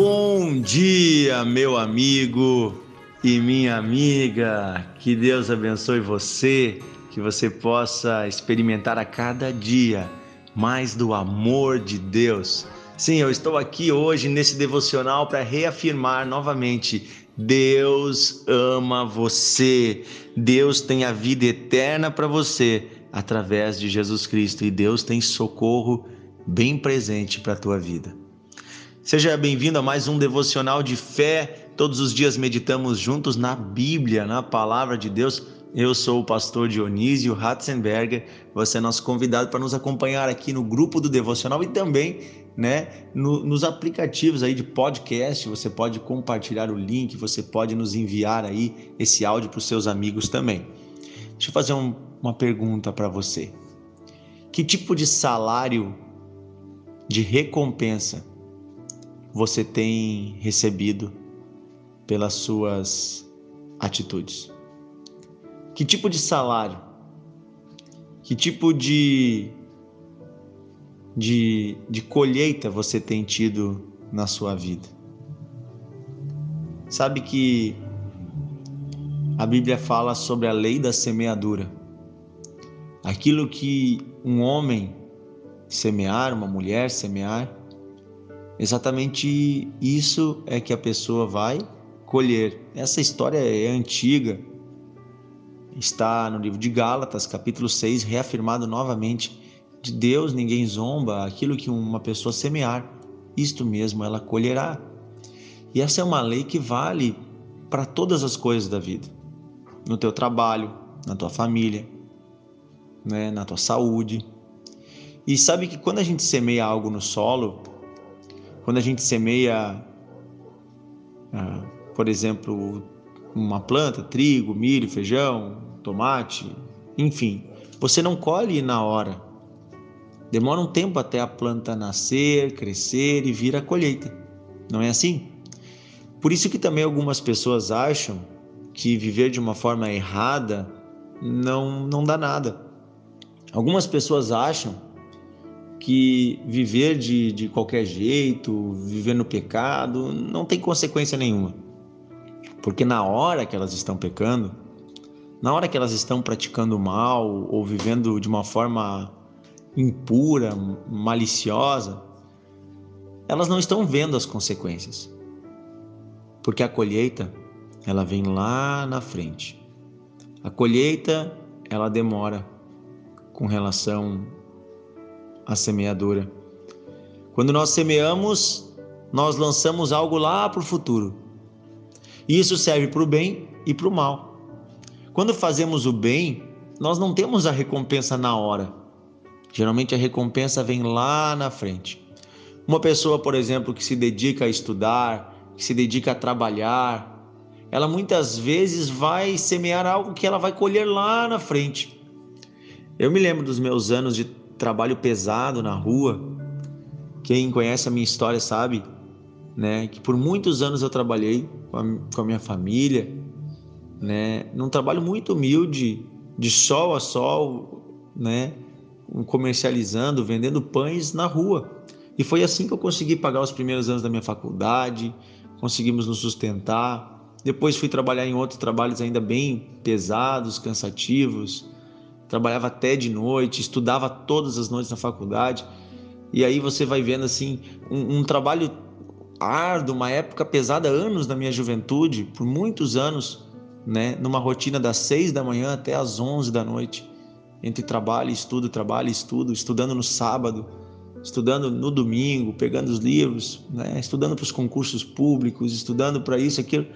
Bom dia, meu amigo e minha amiga. Que Deus abençoe você, que você possa experimentar a cada dia mais do amor de Deus. Sim, eu estou aqui hoje nesse devocional para reafirmar novamente: Deus ama você. Deus tem a vida eterna para você através de Jesus Cristo e Deus tem socorro bem presente para a tua vida. Seja bem-vindo a mais um devocional de fé. Todos os dias meditamos juntos na Bíblia, na palavra de Deus. Eu sou o pastor Dionísio Ratzenberger. Você é nosso convidado para nos acompanhar aqui no grupo do devocional e também, né, no, nos aplicativos aí de podcast. Você pode compartilhar o link, você pode nos enviar aí esse áudio para os seus amigos também. Deixa eu fazer um, uma pergunta para você. Que tipo de salário de recompensa você tem recebido pelas suas atitudes? Que tipo de salário? Que tipo de, de, de colheita você tem tido na sua vida? Sabe que a Bíblia fala sobre a lei da semeadura. Aquilo que um homem semear, uma mulher semear, Exatamente isso é que a pessoa vai colher. Essa história é antiga, está no livro de Gálatas, capítulo 6, reafirmado novamente: de Deus ninguém zomba, aquilo que uma pessoa semear, isto mesmo ela colherá. E essa é uma lei que vale para todas as coisas da vida, no teu trabalho, na tua família, né, na tua saúde. E sabe que quando a gente semeia algo no solo, quando a gente semeia, ah, por exemplo, uma planta, trigo, milho, feijão, tomate, enfim, você não colhe na hora. Demora um tempo até a planta nascer, crescer e vir a colheita. Não é assim? Por isso que também algumas pessoas acham que viver de uma forma errada não, não dá nada. Algumas pessoas acham que viver de, de qualquer jeito, viver no pecado, não tem consequência nenhuma. Porque na hora que elas estão pecando, na hora que elas estão praticando mal ou vivendo de uma forma impura, maliciosa, elas não estão vendo as consequências. Porque a colheita, ela vem lá na frente. A colheita, ela demora com relação a semeadura. Quando nós semeamos, nós lançamos algo lá para o futuro. E isso serve para o bem e para o mal. Quando fazemos o bem, nós não temos a recompensa na hora. Geralmente a recompensa vem lá na frente. Uma pessoa, por exemplo, que se dedica a estudar, que se dedica a trabalhar, ela muitas vezes vai semear algo que ela vai colher lá na frente. Eu me lembro dos meus anos de trabalho pesado na rua. Quem conhece a minha história sabe, né, que por muitos anos eu trabalhei com a, com a minha família, né, num trabalho muito humilde, de sol a sol, né, comercializando, vendendo pães na rua. E foi assim que eu consegui pagar os primeiros anos da minha faculdade, conseguimos nos sustentar. Depois fui trabalhar em outros trabalhos ainda bem pesados, cansativos, trabalhava até de noite, estudava todas as noites na faculdade. E aí você vai vendo assim um, um trabalho árduo, uma época pesada, anos da minha juventude, por muitos anos, né, numa rotina das seis da manhã até as onze da noite, entre trabalho estudo, trabalho estudo, estudando no sábado, estudando no domingo, pegando os livros, né, estudando para os concursos públicos, estudando para isso, aquilo.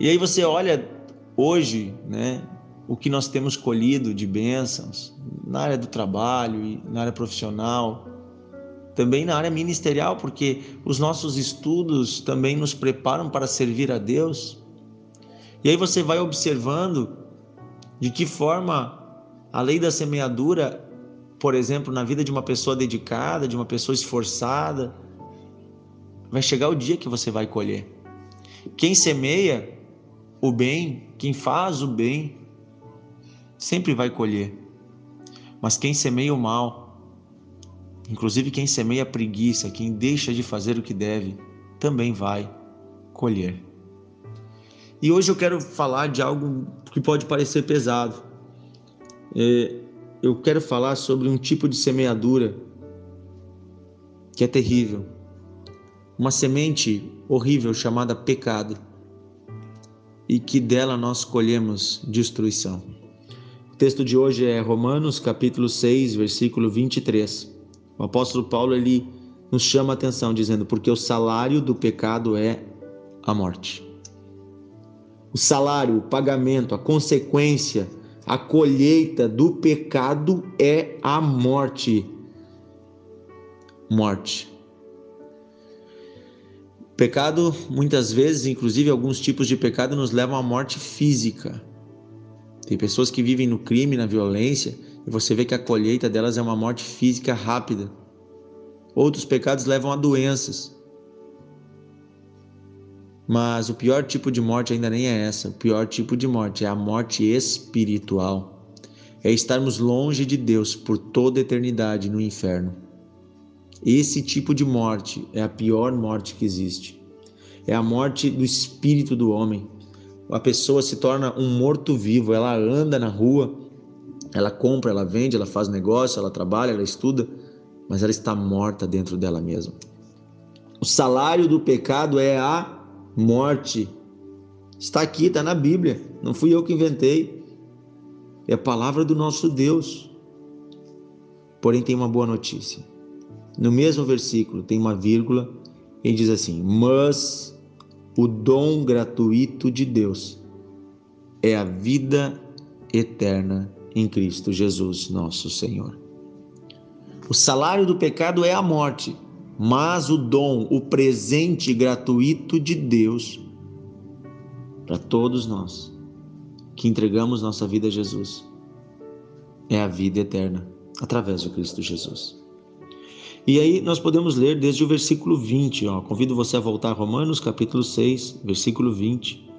E aí você olha hoje, né, o que nós temos colhido de bênçãos na área do trabalho na área profissional, também na área ministerial, porque os nossos estudos também nos preparam para servir a Deus. E aí você vai observando de que forma a lei da semeadura, por exemplo, na vida de uma pessoa dedicada, de uma pessoa esforçada, vai chegar o dia que você vai colher. Quem semeia o bem, quem faz o bem, sempre vai colher. Mas quem semeia o mal, inclusive quem semeia a preguiça, quem deixa de fazer o que deve, também vai colher. E hoje eu quero falar de algo que pode parecer pesado. É, eu quero falar sobre um tipo de semeadura que é terrível. Uma semente horrível chamada pecado. E que dela nós colhemos destruição. O texto de hoje é Romanos capítulo 6, versículo 23. O apóstolo Paulo ele nos chama a atenção dizendo: "Porque o salário do pecado é a morte". O salário, o pagamento, a consequência a colheita do pecado é a morte. Morte. Pecado, muitas vezes, inclusive alguns tipos de pecado, nos levam à morte física. Tem pessoas que vivem no crime, na violência, e você vê que a colheita delas é uma morte física rápida. Outros pecados levam a doenças. Mas o pior tipo de morte ainda nem é essa. O pior tipo de morte é a morte espiritual. É estarmos longe de Deus por toda a eternidade no inferno. Esse tipo de morte é a pior morte que existe. É a morte do espírito do homem. A pessoa se torna um morto-vivo, ela anda na rua, ela compra, ela vende, ela faz negócio, ela trabalha, ela estuda, mas ela está morta dentro dela mesma. O salário do pecado é a morte. Está aqui, está na Bíblia. Não fui eu que inventei. É a palavra do nosso Deus. Porém, tem uma boa notícia. No mesmo versículo, tem uma vírgula e diz assim: Mas o dom gratuito de Deus é a vida eterna em Cristo Jesus, nosso Senhor. O salário do pecado é a morte, mas o dom, o presente gratuito de Deus para todos nós que entregamos nossa vida a Jesus é a vida eterna através de Cristo Jesus. E aí nós podemos ler desde o versículo 20, ó. Convido você a voltar a Romanos capítulo 6, versículo 20.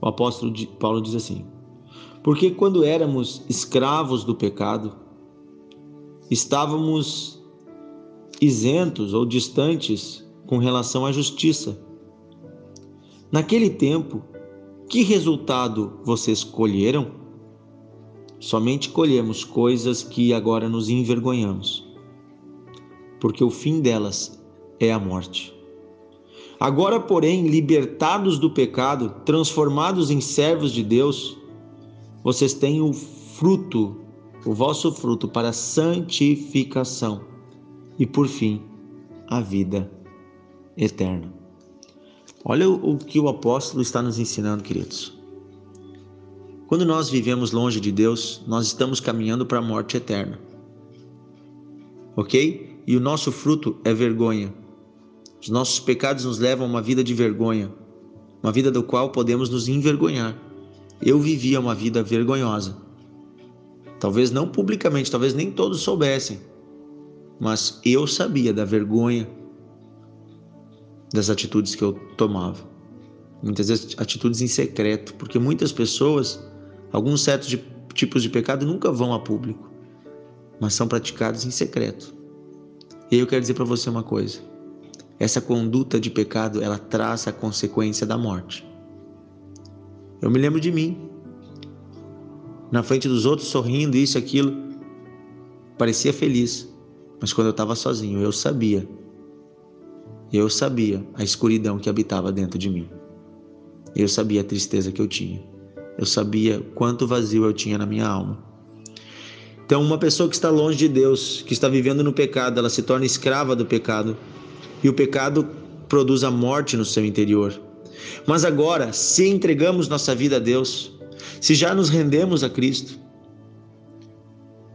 O apóstolo Paulo diz assim: Porque quando éramos escravos do pecado, estávamos isentos ou distantes com relação à justiça. Naquele tempo, que resultado vocês colheram? Somente colhemos coisas que agora nos envergonhamos, porque o fim delas é a morte. Agora, porém, libertados do pecado, transformados em servos de Deus, vocês têm o fruto, o vosso fruto para santificação e, por fim, a vida eterna. Olha o que o apóstolo está nos ensinando, queridos. Quando nós vivemos longe de Deus, nós estamos caminhando para a morte eterna. Ok? E o nosso fruto é vergonha. Os nossos pecados nos levam a uma vida de vergonha, uma vida do qual podemos nos envergonhar. Eu vivia uma vida vergonhosa. Talvez não publicamente, talvez nem todos soubessem, mas eu sabia da vergonha das atitudes que eu tomava. Muitas vezes atitudes em secreto, porque muitas pessoas, alguns certos de, tipos de pecado nunca vão a público, mas são praticados em secreto. E eu quero dizer para você uma coisa: essa conduta de pecado ela traz a consequência da morte. Eu me lembro de mim, na frente dos outros, sorrindo, isso, aquilo, parecia feliz, mas quando eu estava sozinho, eu sabia. Eu sabia a escuridão que habitava dentro de mim. Eu sabia a tristeza que eu tinha. Eu sabia quanto vazio eu tinha na minha alma. Então, uma pessoa que está longe de Deus, que está vivendo no pecado, ela se torna escrava do pecado. E o pecado produz a morte no seu interior. Mas agora, se entregamos nossa vida a Deus, se já nos rendemos a Cristo,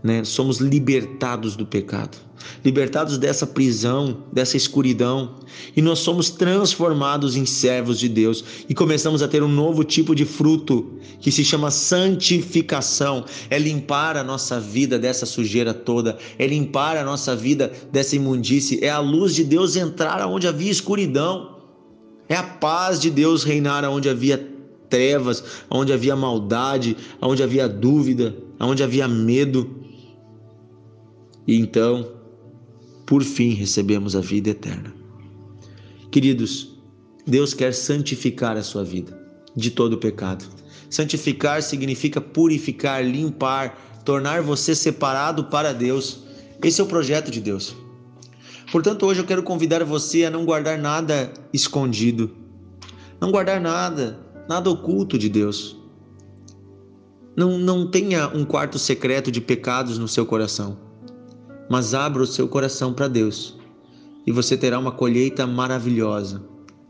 né, somos libertados do pecado libertados dessa prisão, dessa escuridão, e nós somos transformados em servos de Deus e começamos a ter um novo tipo de fruto que se chama santificação. É limpar a nossa vida dessa sujeira toda, é limpar a nossa vida dessa imundície, é a luz de Deus entrar onde havia escuridão, é a paz de Deus reinar onde havia trevas, onde havia maldade, onde havia dúvida, onde havia medo. E então por fim recebemos a vida eterna. Queridos, Deus quer santificar a sua vida de todo pecado. Santificar significa purificar, limpar, tornar você separado para Deus. Esse é o projeto de Deus. Portanto, hoje eu quero convidar você a não guardar nada escondido, não guardar nada, nada oculto de Deus. Não, não tenha um quarto secreto de pecados no seu coração, mas abra o seu coração para Deus e você terá uma colheita maravilhosa.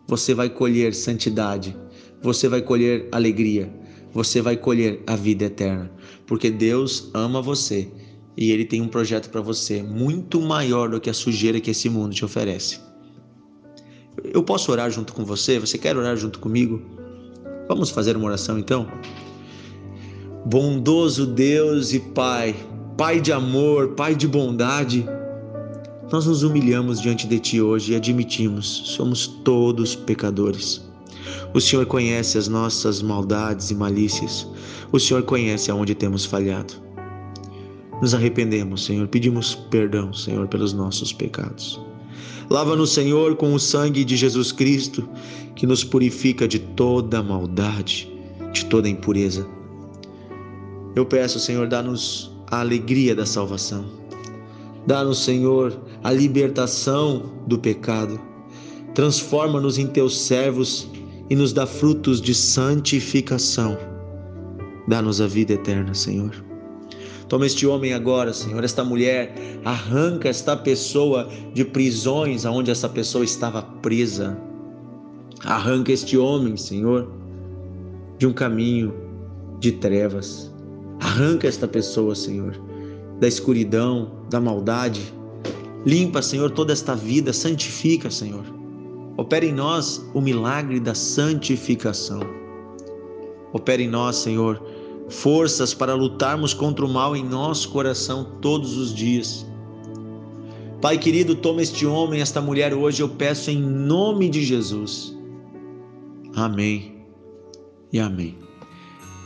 Você vai colher santidade, você vai colher alegria, você vai colher a vida eterna, porque Deus ama você e Ele tem um projeto para você muito maior do que a sujeira que esse mundo te oferece. Eu posso orar junto com você? Você quer orar junto comigo? Vamos fazer uma oração então? Bondoso Deus e Pai, Pai de amor, Pai de bondade, nós nos humilhamos diante de Ti hoje e admitimos, somos todos pecadores. O Senhor conhece as nossas maldades e malícias. O Senhor conhece aonde temos falhado. Nos arrependemos, Senhor, pedimos perdão, Senhor, pelos nossos pecados. Lava-nos, Senhor, com o sangue de Jesus Cristo, que nos purifica de toda maldade, de toda impureza. Eu peço, Senhor, dá-nos a alegria da salvação Dá-nos, Senhor, a libertação do pecado. Transforma-nos em teus servos e nos dá frutos de santificação. Dá-nos a vida eterna, Senhor. Toma este homem agora, Senhor, esta mulher, arranca esta pessoa de prisões aonde essa pessoa estava presa. Arranca este homem, Senhor, de um caminho de trevas. Arranca esta pessoa, Senhor, da escuridão, da maldade. Limpa, Senhor, toda esta vida, santifica, Senhor. Opera em nós o milagre da santificação. Opera em nós, Senhor, forças para lutarmos contra o mal em nosso coração todos os dias. Pai querido, toma este homem, esta mulher hoje, eu peço em nome de Jesus. Amém e amém.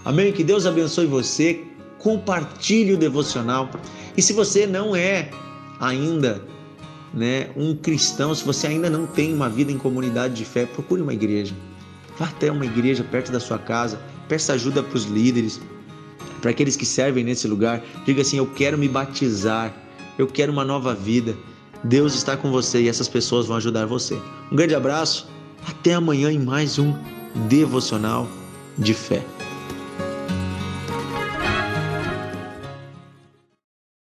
Amém. Que Deus abençoe você compartilhe o devocional. E se você não é ainda né, um cristão, se você ainda não tem uma vida em comunidade de fé, procure uma igreja. Vá até uma igreja perto da sua casa, peça ajuda para os líderes, para aqueles que servem nesse lugar. Diga assim: Eu quero me batizar, eu quero uma nova vida. Deus está com você e essas pessoas vão ajudar você. Um grande abraço, até amanhã em mais um devocional de fé.